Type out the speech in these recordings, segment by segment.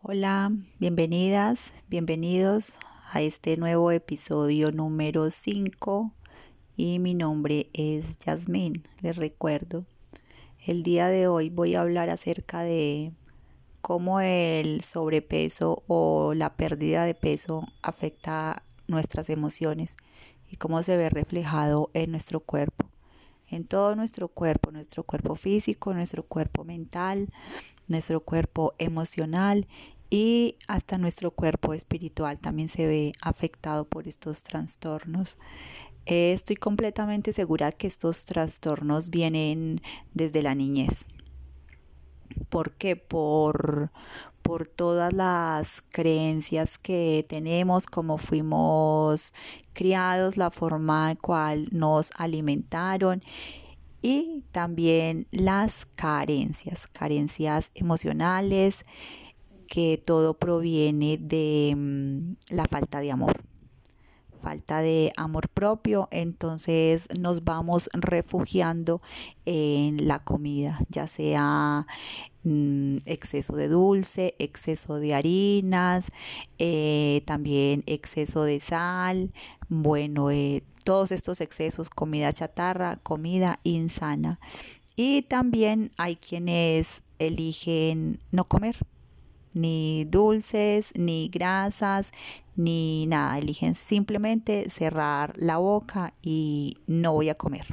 Hola, bienvenidas, bienvenidos a este nuevo episodio número 5 y mi nombre es Yasmín, les recuerdo. El día de hoy voy a hablar acerca de cómo el sobrepeso o la pérdida de peso afecta nuestras emociones y cómo se ve reflejado en nuestro cuerpo en todo nuestro cuerpo, nuestro cuerpo físico, nuestro cuerpo mental, nuestro cuerpo emocional y hasta nuestro cuerpo espiritual también se ve afectado por estos trastornos. Eh, estoy completamente segura que estos trastornos vienen desde la niñez. ¿Por qué? Por, por todas las creencias que tenemos, cómo fuimos criados, la forma en cual nos alimentaron y también las carencias, carencias emocionales, que todo proviene de mm, la falta de amor falta de amor propio, entonces nos vamos refugiando en la comida, ya sea mm, exceso de dulce, exceso de harinas, eh, también exceso de sal, bueno, eh, todos estos excesos, comida chatarra, comida insana. Y también hay quienes eligen no comer, ni dulces, ni grasas, ni nada. Eligen simplemente cerrar la boca y no voy a comer.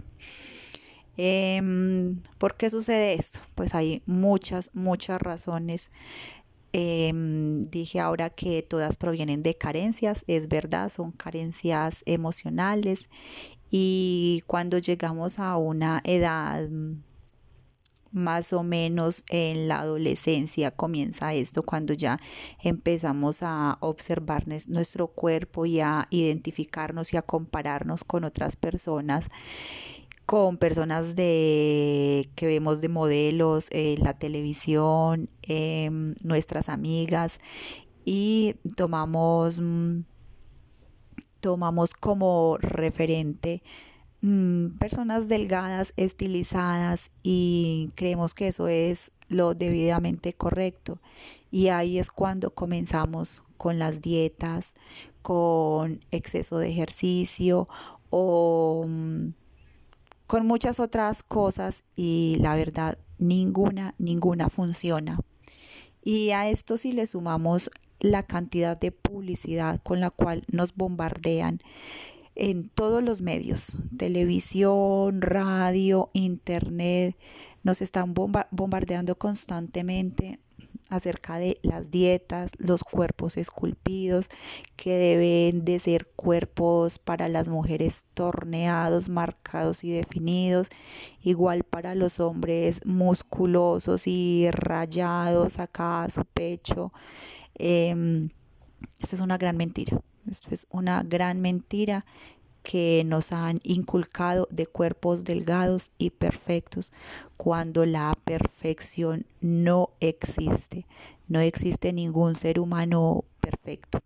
Em, ¿Por qué sucede esto? Pues hay muchas, muchas razones. Em, dije ahora que todas provienen de carencias, es verdad, son carencias emocionales y cuando llegamos a una edad más o menos en la adolescencia comienza esto cuando ya empezamos a observar nuestro cuerpo y a identificarnos y a compararnos con otras personas con personas de que vemos de modelos en la televisión, em, nuestras amigas y tomamos mm, tomamos como referente Mm, personas delgadas, estilizadas y creemos que eso es lo debidamente correcto. Y ahí es cuando comenzamos con las dietas, con exceso de ejercicio o mm, con muchas otras cosas y la verdad ninguna, ninguna funciona. Y a esto si le sumamos la cantidad de publicidad con la cual nos bombardean en todos los medios, televisión, radio, internet, nos están bombardeando constantemente acerca de las dietas, los cuerpos esculpidos, que deben de ser cuerpos para las mujeres torneados, marcados y definidos, igual para los hombres musculosos y rayados acá a su pecho. Em, esto es una gran mentira. Esto es una gran mentira que nos han inculcado de cuerpos delgados y perfectos cuando la perfección no existe. No existe ningún ser humano perfecto.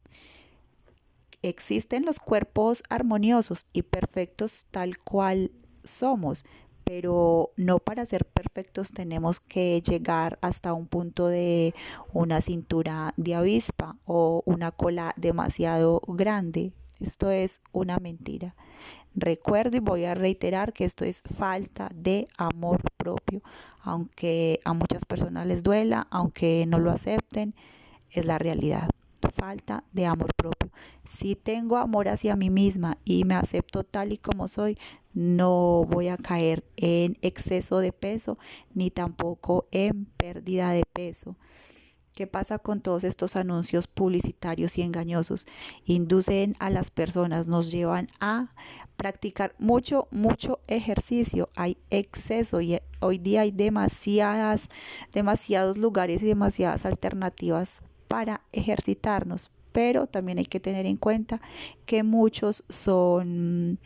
Existen los cuerpos armoniosos y perfectos tal cual somos, pero no para ser perfectos tenemos que llegar hasta un punto de una cintura de avispa o una cola demasiado grande. Esto es una mentira. Recuerdo y voy a reiterar que esto es falta de amor propio, aunque a muchas personas les duela, aunque no lo acepten, es la realidad falta de amor propio. Si tengo amor hacia mí misma y me acepto tal y como soy, no voy a caer en exceso de peso ni tampoco en pérdida de peso. ¿Qué pasa con todos estos anuncios publicitarios y engañosos? Inducen a las personas, nos llevan a practicar mucho, mucho ejercicio. Hay exceso y hoy día hay demasiadas, demasiados lugares y demasiadas alternativas para ejercitarnos, pero también hay que tener en cuenta que muchos son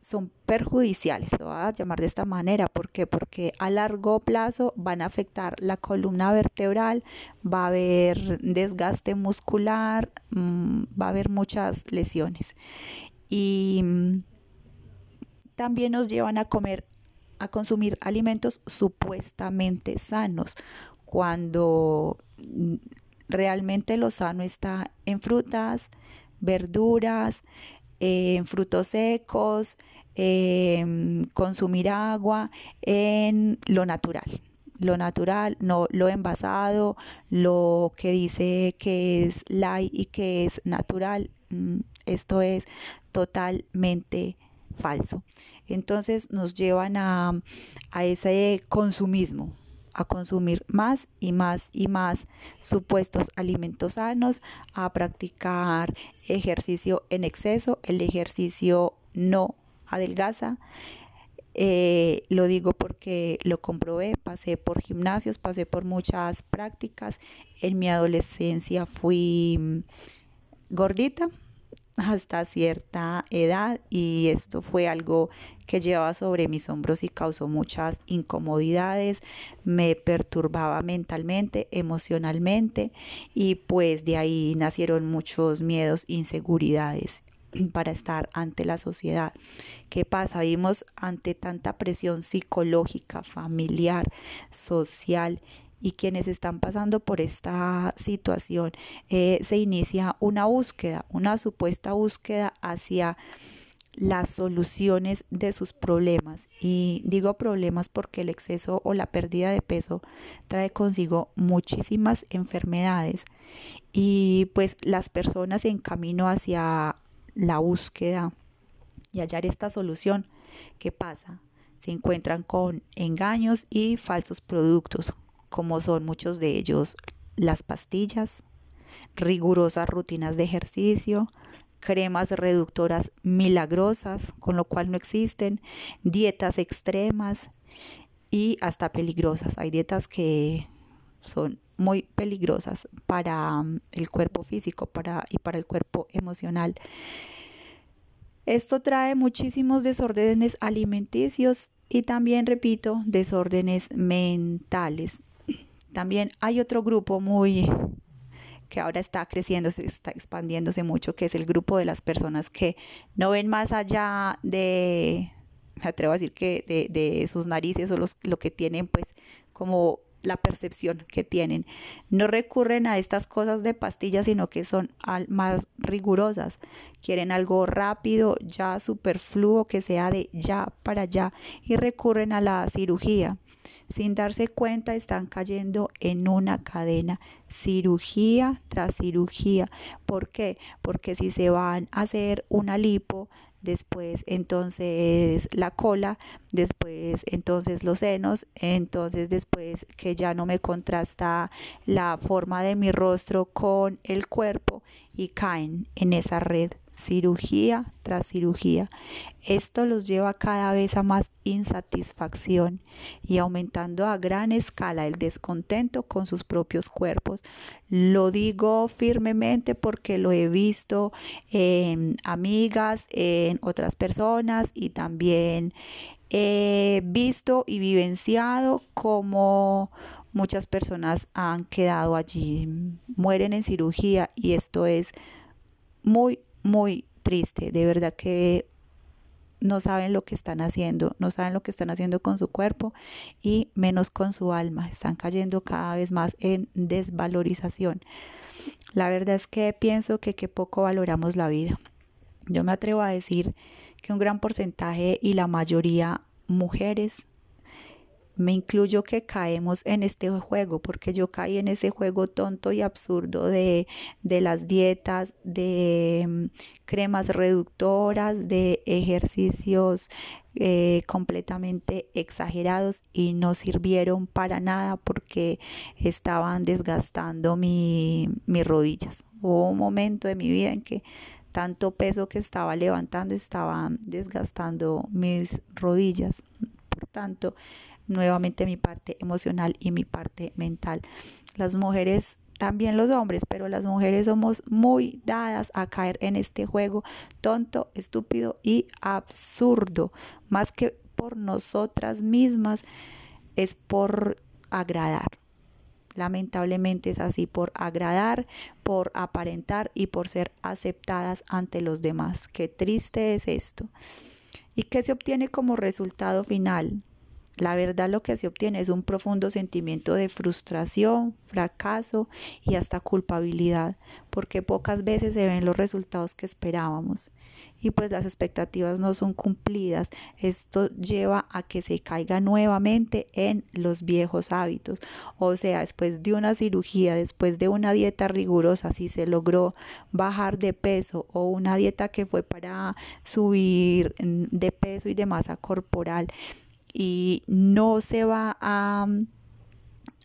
son perjudiciales, lo voy a llamar de esta manera, ¿por qué? Porque a largo plazo van a afectar la columna vertebral, va a haber desgaste muscular, mm, va a haber muchas lesiones y mm, también nos llevan a comer a consumir alimentos supuestamente sanos cuando realmente lo sano está en frutas, verduras, en frutos secos, en consumir agua, en lo natural. Lo natural, no lo envasado, lo que dice que es light y que es natural. Mm, esto es totalmente falso. Entonces nos llevan a, a ese consumismo, a consumir más y más y más supuestos alimentos sanos, a practicar ejercicio en exceso. El ejercicio no adelgaza. Eh, lo digo porque lo comprobé, pasé por gimnasios, pasé por muchas prácticas. En mi adolescencia fui mm, gordita, hasta cierta edad y esto fue algo que llevaba sobre mis hombros y causó muchas incomodidades, me perturbaba mentalmente, emocionalmente y pues de ahí nacieron muchos miedos, inseguridades para estar ante la sociedad. ¿Qué pasa? Vimos ante tanta presión psicológica, familiar, social y quienes están pasando por esta situación, eh, se inicia una búsqueda, una supuesta búsqueda hacia las soluciones de sus problemas. Y digo problemas porque el exceso o la pérdida de peso trae consigo muchísimas enfermedades y pues las personas en camino hacia la búsqueda y hallar esta solución, ¿qué pasa? Se encuentran con engaños y falsos productos, como son muchos de ellos las pastillas, rigurosas rutinas de ejercicio, cremas reductoras milagrosas, con lo cual no existen, dietas extremas y hasta peligrosas. Hay dietas que son muy peligrosas para um, el cuerpo físico para, y para el cuerpo emocional. Esto trae muchísimos desórdenes alimenticios y también, repito, desórdenes mentales. También hay otro grupo muy que ahora está creciendo, está expandiéndose mucho, que es el grupo de las personas que no ven más allá de, me atrevo a decir que de, de sus narices o los, lo que tienen pues como la percepción que tienen. No recurren a estas cosas de pastillas, sino que son más rigurosas. Quieren algo rápido, ya superfluo, que sea de ya para allá y recurren a la cirugía. Sin darse cuenta están cayendo en una cadena, cirugía tras cirugía. ¿Por qué? Porque si se van a hacer una lipo, después entonces la cola, después entonces los senos, entonces después que ya no me contrasta la forma de mi rostro con el cuerpo y caen en esa red cirugía tras cirugía. Esto los lleva cada vez a más insatisfacción y aumentando a gran escala el descontento con sus propios cuerpos. Lo digo firmemente porque lo he visto en amigas, en otras personas y también he visto y vivenciado como muchas personas han quedado allí, mueren en cirugía y esto es muy muy triste, de verdad que no saben lo que están haciendo, no saben lo que están haciendo con su cuerpo y menos con su alma, están cayendo cada vez más en desvalorización. La verdad es que pienso que poco valoramos la vida. Yo me atrevo a decir que un gran porcentaje y la mayoría mujeres me incluyo que caemos en este juego, porque yo caí en ese juego tonto y absurdo de, las dietas, de mm, cremas reductoras, de ejercicios eh, completamente exagerados y no sirvieron para nada porque estaban desgastando mis rodillas. Hubo un momento de mi vida en que tanto peso que estaba levantando estaba desgastando mis rodillas. Por tanto, nuevamente mi parte emocional y mi parte mental. Las mujeres también los hombres, pero las mujeres somos muy dadas a caer en este juego tonto, estúpido y absurdo, más que por nosotras mismas, es por agradar. Lamentablemente es así, por agradar, por aparentar y por ser aceptadas ante los demás. Qué triste es esto. ¿Y qué se obtiene como resultado final? La verdad lo que se obtiene es un profundo sentimiento de frustración, fracaso y hasta culpabilidad, porque pocas veces se ven los resultados que esperábamos y pues las expectativas no son cumplidas. Esto lleva a que se caiga nuevamente en los viejos hábitos. O sea, después de una cirugía, después de una dieta rigurosa, si se logró bajar de peso o una dieta que fue para subir de peso y de masa corporal y no se va a,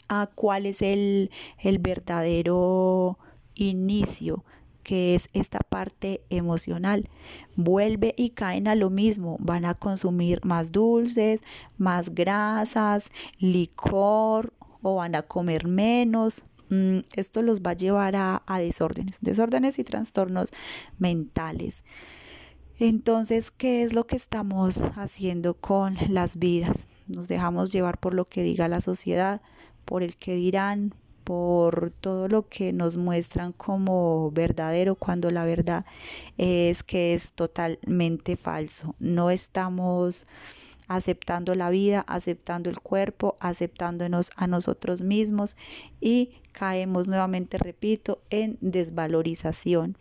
a cuál es el, el verdadero inicio que es esta parte emocional. Vuelve y caen a lo mismo, van a consumir más dulces, más grasas, licor o van a comer menos. Mm, esto los va a llevar a, a desórdenes, desórdenes y trastornos mentales. Entonces, ¿qué es lo que estamos haciendo con las vidas? Nos dejamos llevar por lo que diga la sociedad, por el que dirán, por todo lo que nos muestran como verdadero cuando la verdad es que es totalmente falso. No estamos aceptando la vida, aceptando el cuerpo, aceptándonos a nosotros mismos y caemos nuevamente, repito, en desvalorización.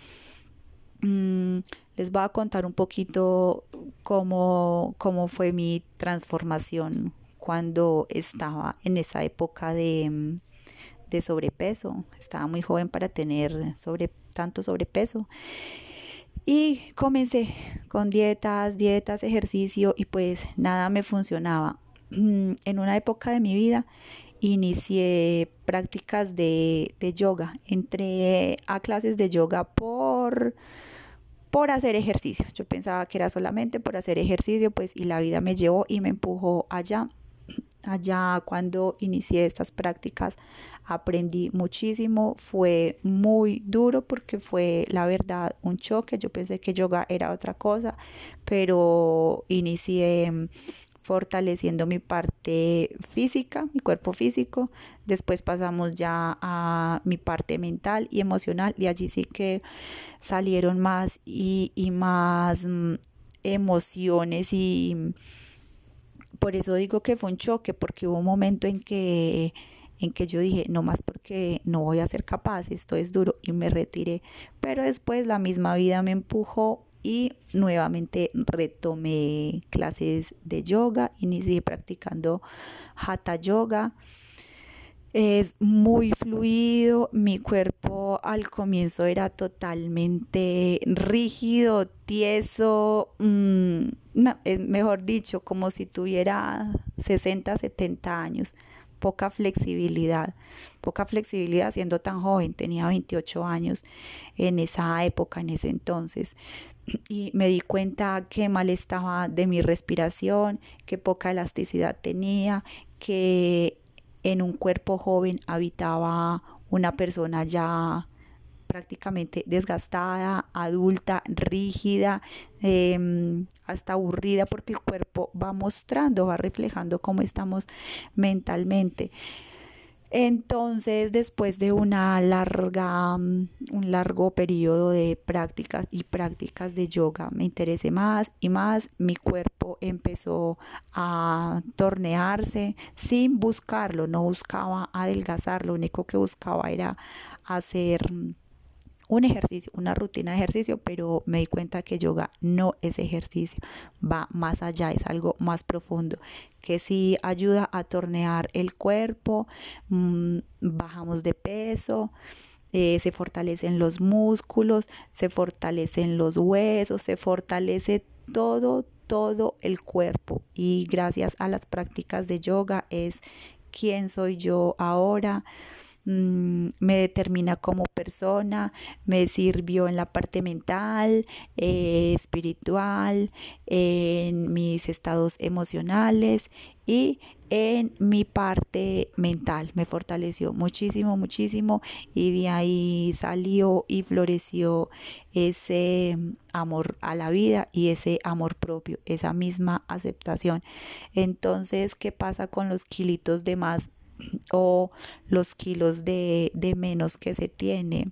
Mm, les voy a contar un poquito cómo, cómo fue mi transformación cuando estaba en esa época de, de sobrepeso. Estaba muy joven para tener tanto sobrepeso. Y comencé con dietas, dietas, ejercicio y pues nada me funcionaba. En una época de mi vida inicié prácticas de, de yoga. Entré a clases de yoga por por hacer ejercicio. Yo pensaba que era solamente por hacer ejercicio, pues y la vida me llevó y me empujó allá. Allá cuando inicié estas prácticas aprendí muchísimo, fue muy duro porque fue la verdad un choque, yo pensé que yoga era otra cosa, pero inicié fortaleciendo mi parte física, mi cuerpo físico, después pasamos ya a mi parte mental y emocional y allí sí que salieron más y, más mm, emociones y por eso digo que fue un choque, porque hubo un momento en que, en que yo dije, no más porque no voy a ser capaz, esto es duro, y me retiré. Pero después la misma vida me empujó y nuevamente retomé clases de yoga, inicié practicando hatha yoga es muy fluido, mi cuerpo al comienzo era totalmente rígido, tieso, mm, mejor dicho, como si tuviera 60, 70 años, poca flexibilidad, poca flexibilidad siendo tan joven, tenía 28 años en esa época, en ese entonces. Y me di cuenta que mal estaba de mi respiración, que poca elasticidad tenía, que en un cuerpo joven habitaba una persona ya prácticamente desgastada, adulta, rígida, em, hasta aburrida, porque el cuerpo va mostrando, va reflejando cómo estamos mentalmente. Entonces, después de una larga, mm, un largo periodo de prácticas y prácticas de yoga, me interesé más y más. Mi cuerpo empezó a tornearse sin buscarlo, no buscaba adelgazar, lo único que buscaba era hacer mm, un ejercicio, una rutina de ejercicio, pero me di cuenta que yoga no es ejercicio, va más allá, es algo más profundo, que sí ayuda a tornear el cuerpo, mm, bajamos de peso. Eh, se fortalecen los músculos, se fortalecen los huesos, se fortalece todo, todo el cuerpo. Y gracias a las prácticas de yoga es quién soy yo ahora, Mm, me determina como persona, me sirvió en la parte mental, eh, espiritual, en mis estados emocionales y en mi parte mental. Me fortaleció muchísimo, muchísimo y de ahí salió y floreció ese amor a la vida y ese amor propio, esa misma aceptación. Entonces, ¿qué pasa con los kilitos de más o los kilos de, menos que se tiene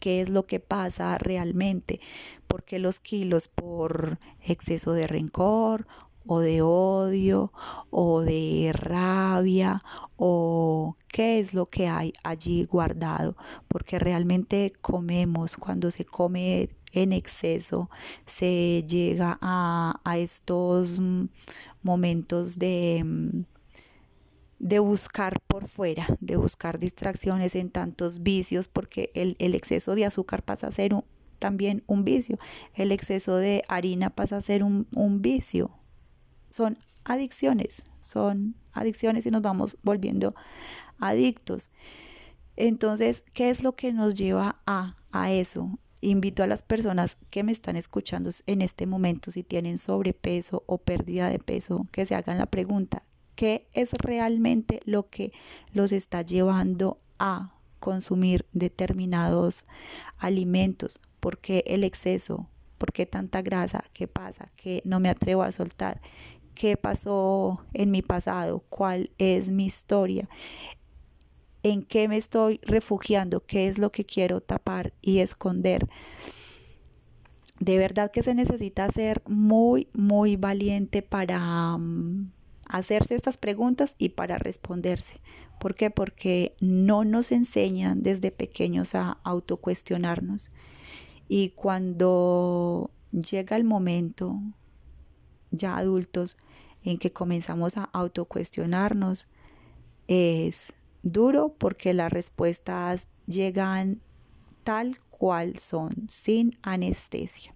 qué es lo que pasa realmente, porque los kilos por exceso de rencor o de odio o de rabia o qué es lo que hay allí guardado, porque realmente comemos, cuando se come en exceso, se llega a, estos mm, momentos de mm, de buscar por fuera, de buscar distracciones en tantos vicios, porque el, exceso de azúcar pasa a ser también un vicio, el exceso de harina pasa a ser un, un vicio, son adicciones, son adicciones y nos vamos volviendo adictos. Entonces, ¿qué es lo que nos lleva a, a eso? Invito a las personas que me están escuchando en este momento, si tienen sobrepeso o pérdida de peso, que se hagan la pregunta, ¿qué es realmente lo que los está llevando a consumir determinados alimentos? ¿Por qué el exceso? ¿Por qué tanta grasa? ¿Qué pasa? Que no me atrevo a soltar qué pasó en mi pasado, cuál es mi historia, en qué me estoy refugiando, qué es lo que quiero tapar y esconder. De verdad que se necesita ser muy, muy valiente para mm, hacerse estas preguntas y para responderse. ¿Por qué? Porque no nos enseñan desde pequeños a autocuestionarnos. Y cuando llega el momento, ya adultos, en que comenzamos a autocuestionarnos es duro porque las respuestas llegan tal cual son, sin anestesia.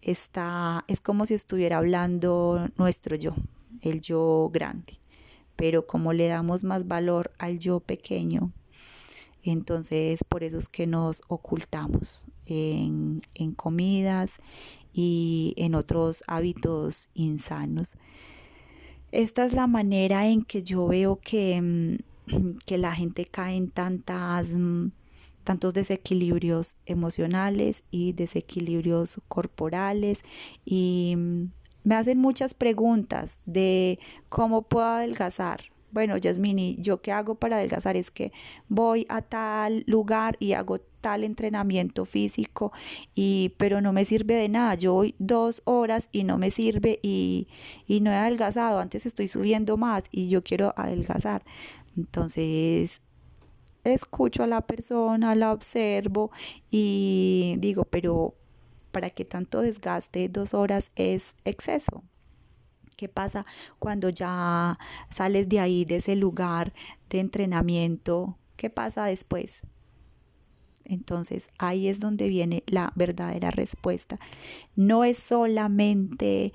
Está, es como si estuviera hablando nuestro yo, el yo grande. Pero como le damos más valor al yo pequeño, entonces por eso es que nos ocultamos en, en comidas y en otros hábitos insanos. Esta es la manera en que yo veo que, mm, que la gente cae en tantas, mm, tantos desequilibrios emocionales y desequilibrios corporales y mm, me hacen muchas preguntas de cómo puedo adelgazar, bueno, Yasmini, ¿yo qué hago para adelgazar? Es que voy a tal lugar y hago tal entrenamiento físico, y, pero no me sirve de nada. Yo voy dos horas y no me sirve y, y no he adelgazado. Antes estoy subiendo más y yo quiero adelgazar. Entonces, escucho a la persona, la observo y digo, pero ¿para qué tanto desgaste? Dos horas es exceso. ¿Qué pasa cuando ya sales de ahí, de ese lugar de entrenamiento? ¿Qué pasa después? Entonces ahí es donde viene la verdadera respuesta. No es solamente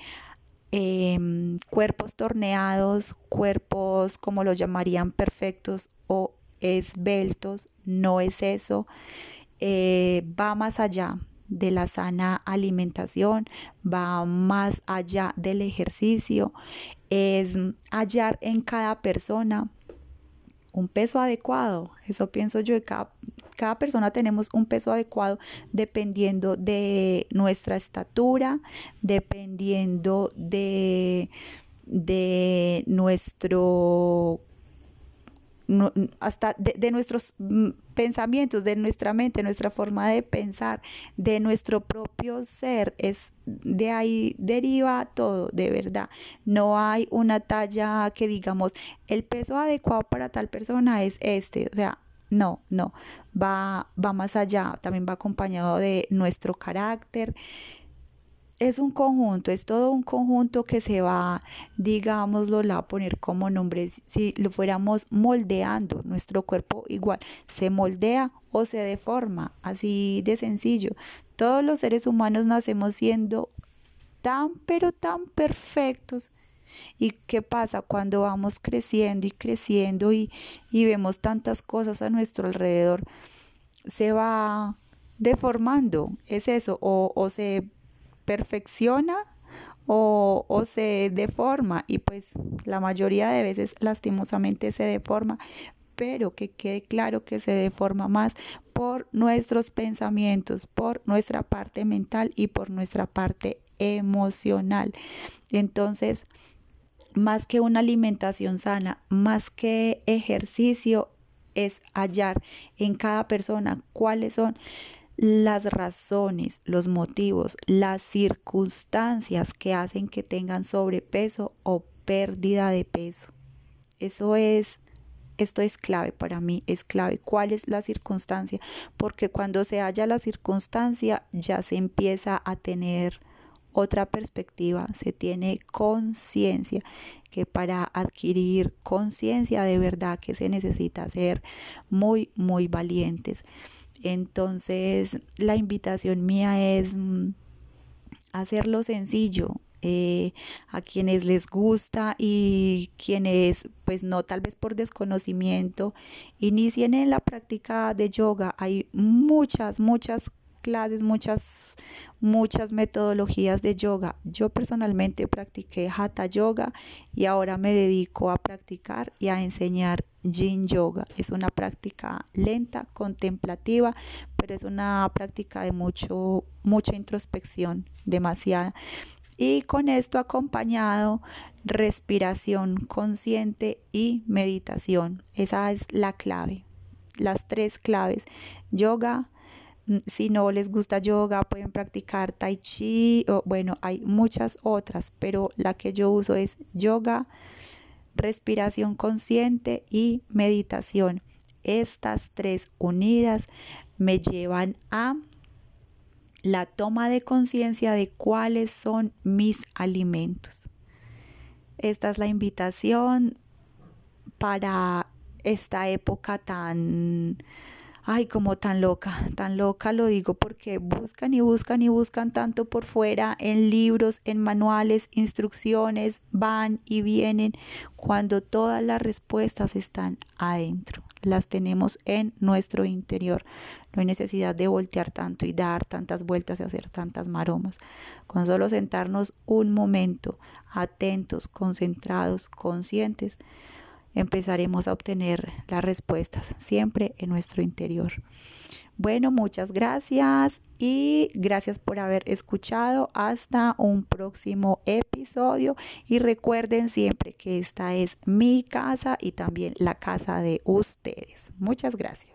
em, cuerpos torneados, cuerpos como lo llamarían perfectos o esbeltos, no es eso. Eh, va más allá de la sana alimentación, va más allá del ejercicio, es hallar en cada persona un peso adecuado. Eso pienso yo, cada, cada persona tenemos un peso adecuado dependiendo de nuestra estatura, dependiendo de, de nuestro hasta de, nuestros mm, pensamientos, de nuestra mente, nuestra forma de pensar, de nuestro propio ser, es de ahí deriva todo, de verdad. No hay una talla que digamos, el peso adecuado para tal persona es este, o sea, no, no, va, va más allá, también va acompañado de nuestro carácter, es un conjunto, es todo un conjunto que se va, digámoslo, a poner como nombre, si lo fuéramos moldeando, nuestro cuerpo igual se moldea o se deforma, así de sencillo. Todos los seres humanos nacemos siendo tan, pero tan perfectos. ¿Y qué pasa cuando vamos creciendo y creciendo y, y vemos tantas cosas a nuestro alrededor? Se va deformando, es eso, o, o se perfecciona o, o, se deforma y pues la mayoría de veces lastimosamente se deforma, pero que quede claro que se deforma más por nuestros pensamientos, por nuestra parte mental y por nuestra parte emocional. Entonces, más que una alimentación sana, más que ejercicio, es hallar en cada persona cuáles son las razones, los motivos, las circunstancias que hacen que tengan sobrepeso o pérdida de peso. Eso es, esto es clave para mí, es clave. ¿Cuál es la circunstancia? Porque cuando se halla la circunstancia ya se empieza a tener otra perspectiva, se tiene conciencia, que para adquirir conciencia de verdad que se necesita ser muy, muy valientes. Entonces, la invitación mía es mm, hacerlo sencillo, eh, a quienes les gusta y quienes pues no tal vez por desconocimiento inicien en la práctica de yoga hay muchas muchas clases, muchas, muchas metodologías de yoga. Yo personalmente practiqué Hatha Yoga y ahora me dedico a practicar y a enseñar Yin Yoga. Es una práctica lenta, contemplativa, pero es una práctica de mucho, mucha introspección, demasiada. Y con esto acompañado respiración consciente y meditación. Esa es la clave, las tres claves. Yoga, si no les gusta yoga, pueden practicar tai chi o bueno, hay muchas otras, pero la que yo uso es yoga, respiración consciente y meditación. Estas tres unidas me llevan a la toma de conciencia de cuáles son mis alimentos. Esta es la invitación para esta época tan ay, como tan loca, tan loca lo digo porque buscan y buscan y buscan tanto por fuera en libros, en manuales, instrucciones, van y vienen, cuando todas las respuestas están adentro, las tenemos en nuestro interior. No hay necesidad de voltear tanto y dar tantas vueltas y hacer tantas maromas. Con solo sentarnos un momento, atentos, concentrados, conscientes, empezaremos a obtener las respuestas siempre en nuestro interior. Bueno, muchas gracias y gracias por haber escuchado. Hasta un próximo episodio y recuerden siempre que esta es mi casa y también la casa de ustedes. Muchas gracias.